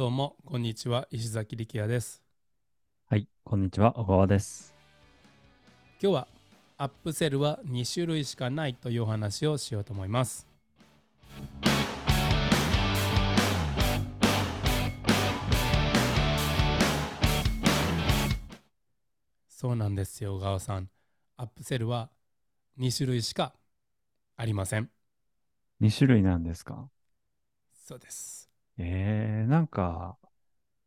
どうも、こんにちは。石崎力也です。はい、こんにちは、小川です。今日はアップセルは2種類しかないというお話をしようと思います。そうなんですよ、小川さん。アップセルは2種類しかありません。2種類なんですか？そうです。えー、なんか、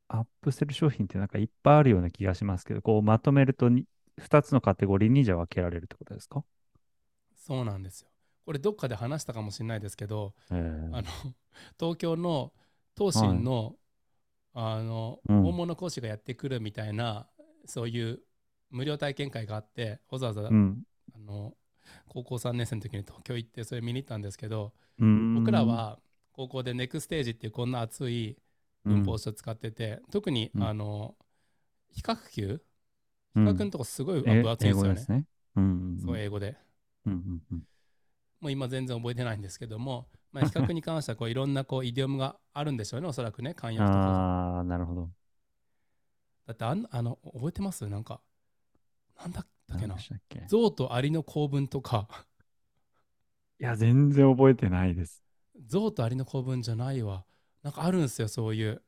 アップセル商品ってなんかいっぱいあるような気がしますけど、こうまとめるとに2つのカテゴリーにじゃ分けられるってことですか？そうなんですよ。これどっかで話したかもしれないですけど、えー。あの 東京の東進の,、あのうん。大物講師がやってくるみたいな、そういう無料体験会があってわざわざ、うん。あの高校3年生の時に東京行ってそれ見に行ったんですけど、僕ら、は高校でネクステージっていうこんな熱い文法書使ってて、特に、うんあの比較級？うん比較のとこすごいえ分厚いんですよね。うん。そう英語で。うんうんうんもう今全然覚えてないんですけども、まあ、比較に関してはこういろんなこうイディオムがあるんでしょうね、おそらくね、漢訳とか。あー、なるほど。だってあんあの、覚えてます？なんか、なんだったっけ？な象とアリの構文とか、や、全然覚えてないです。象とアリの構文じゃないわ。なんかあるんですよ、そういう。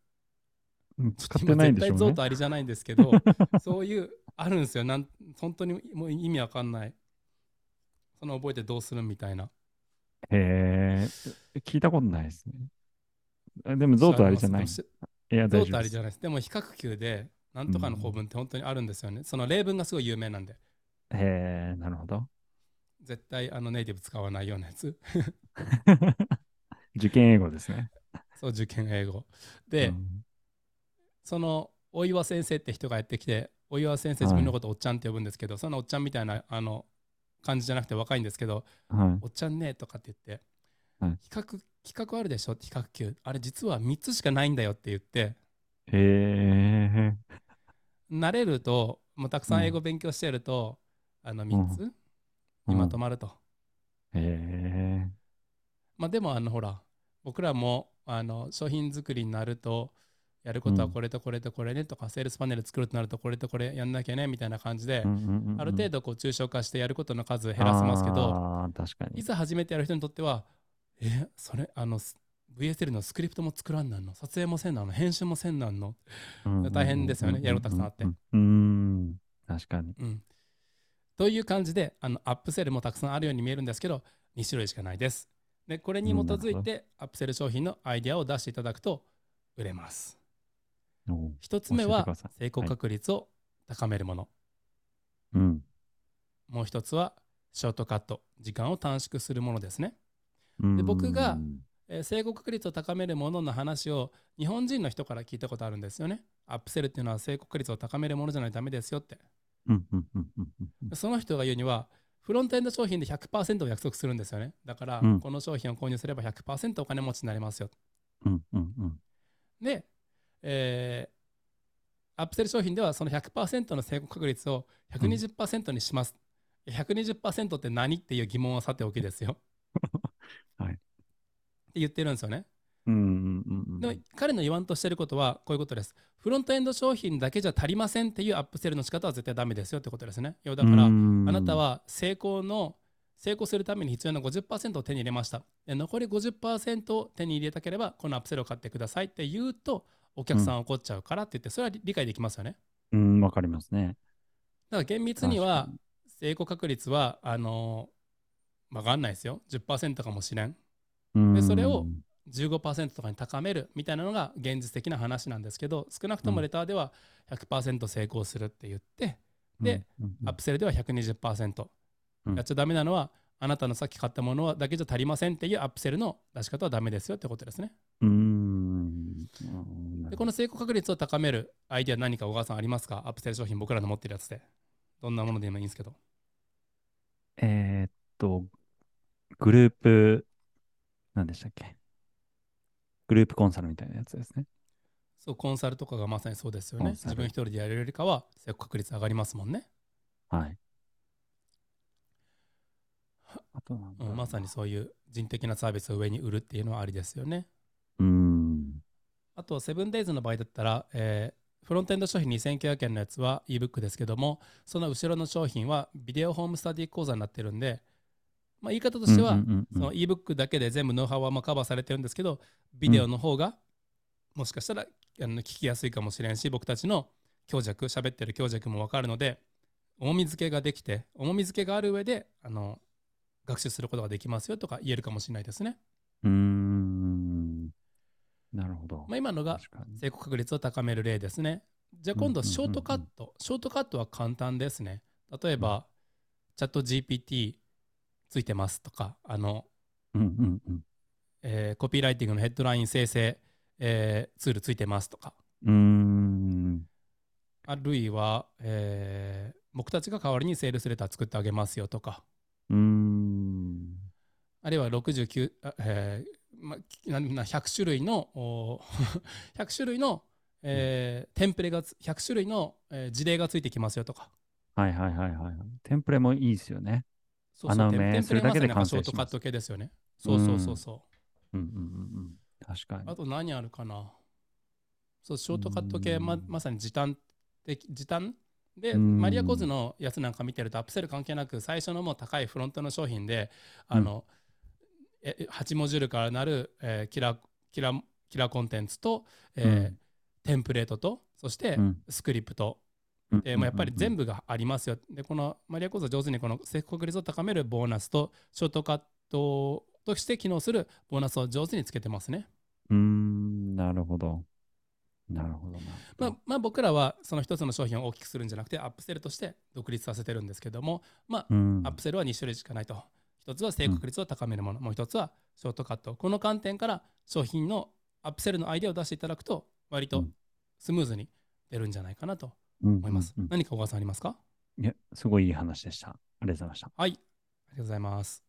うん使ってないんでしょうね今絶対象と。アリじゃないんですけど、そういう、あるんですよ。なん本当にもう意味わかんない。その覚えてどうするみたいな。へえ、聞いたことないですね。あでも、ゾウとあれじゃない。知いや、象。とアリじゃないです。でも比較級で、なんとかの構文って本当にあるんですよね。その例文がすごい有名なんで。へえ、なるほど。絶対あのネイティブ使わないようなやつ。受験英語ですね。そう、受験英語。で、うんその大岩先生って人がやってきて、大岩先生自分のことおっちゃんって呼ぶんですけど、そのおっちゃんみたいなあの感じじゃなくて若いんですけど、はいおっちゃんねとかって言って、はい比較企画あるでしょ比較級。あれ実は3つしかないんだよって言って、へえ。慣れると、もうたくさん英語勉強してると、あの3つにまとまると。へえ。まあでもあのほら僕らもあの商品作りになるとやることはうん。これとこれとこれねとか、セールスパネル作るとなるとこれとこれやんなきゃねみたいな感じで、ある程度度こう抽象化してやることの数を減らせますけどああ、確かに。いざ初めてやる人にとってはえそれあのす VSL のスクリプトも作らんなんの？撮影もせんなんの？編集もせんなんの、うん大変ですよね。やることたくさんあって。うん、確かに。うん、という感じであのアップセルもたくさんあるように見えるんですけど2種類しかないですでこれに基づいてアップセル商品のアイデアを出していただくと売れます。一つ目は成功確率を高めるもの、うん。もう一つはショートカット時間を短縮するものですね、うん。で僕がえー成功確率を高めるものの話を日本人の人から聞いたことあるんですよね。アップセルっていうのは成功確率を高めるものじゃないとダメですよって。その人が言うにはフロントエンド商品で100%を約束するんですよね。だから、うん。この商品を購入すれば100%お金持ちになりますよ。うんうんうん。で、えーアップセル商品ではその100%の成功確率を120%にします、120%って何っていう疑問はさておきですよ。はい。って言ってるんですよね。うんうんうんうんでも彼の言わんとしてることはこういうことです。フロントエンド商品だけじゃ足りませんっていうアップセルの仕方は絶対ダメですよってことですね。要はだから、あうんなたは成功の成功するために必要な50%を手に入れました。で残り50%を手に入れたければこのアップセルを買ってくださいって言うとお客さん怒っちゃうからって言ってそれは理解できますよね。うん、わかりますね。だから厳密には成功確率はあのー、わかんないですよ。10%かもしれんでそれを15%とかに高めるみたいなのが現実的な話なんですけど少なくともレターでは100%成功するって言って、で、アップセルでは120%、うん。やっちゃダメなのはあなたのさっき買ったものはだけじゃ足りませんっていうアップセルの出し方はダメですよってことですね。でこの成功確率を高めるアイデア何か小川さんありますか？アップセル商品僕らの持ってるやつで。どんなものでもいいんですけど。えーっと、グループ、何でしたっけ？グループコンサルみたいなやつですね。そうコンサルとかがまさにそうですよね。自分一人でやれるよりかは確率上がりますもんね。はい。あとなんだろうんまさにそういう人的なサービスを上に売るっていうのはありですよね。うーん。あと、セブンデイズの場合だったら、えーフロントエンド商品2900円のやつは ebook ですけども、その後ろの商品はビデオホームスタディ講座になってるんで、まあ、言い方としては、うんうんうんうんその ebook だけで全部ノウハウはまあカバーされてるんですけど、ビデオの方がもしかしたらあの聞きやすいかもしれんし、僕たちの強弱、喋ってる強弱も分かるので、重み付けができて、重み付けがある上で、あの学習することができますよとか言えるかもしれないですね。うーん。なるほど。まあ、今のが。成功確率を高める例ですね。じゃあ今度、うんうんうんうんショートカット。ショートカットは簡単ですね。例えば、チャット GPT ついてますとか、あの、うんうんうん。えーコピーライティングのヘッドライン生成、えーツールついてますとか、うーん。あるいは、えー僕たちが代わりにセールスレター作ってあげますよとか、うーん。あるいは69、あえーま、なな100種類の、お100 種類の、えーテンプレがつ、100種類の、えー事例がついてきますよとか、はいはいはいはい。テンプレもいいですよね。そうそう、穴埋めテンテンプレするだけでまさになんかショ完成しますートカット系ですよね。そうそうそうそう。うん。うんうんうん。確かに。あと何あるかな。そう、ショートカット系、まうん。まさに時短的、時短で、うん。マリアコズのやつなんか見てると、アップセル関係なく、最初のもう高いフロントの商品で、あの、え8モジュールからなる、えーキラキラキラコンテンツと、えーうん。テンプレートと、そしてうん。スクリプト、うんでもうやっぱり全部。部がありますよ。で、このマリアコズは上手にこの成功確率を高めるボーナスと、ショートカットとして機能するボーナスを上手につけてますね。うーん、なるほど。なるほどな。まあ、まあ僕らはその一つの商品を大きくするんじゃなくて、アップセルとして独立させてるんですけども、まあ、うんアップセルは2種類しかないと。一つは成功確率を高めるもの、もう一つはショートカット。この観点から商品のアップセルのアイデアを出していただくと、割とうんスムーズに出るんじゃないかなと思思います。何か小川さんありますか？いや、すごいいい話でした。ありがとうございました。はい。ありがとうございます。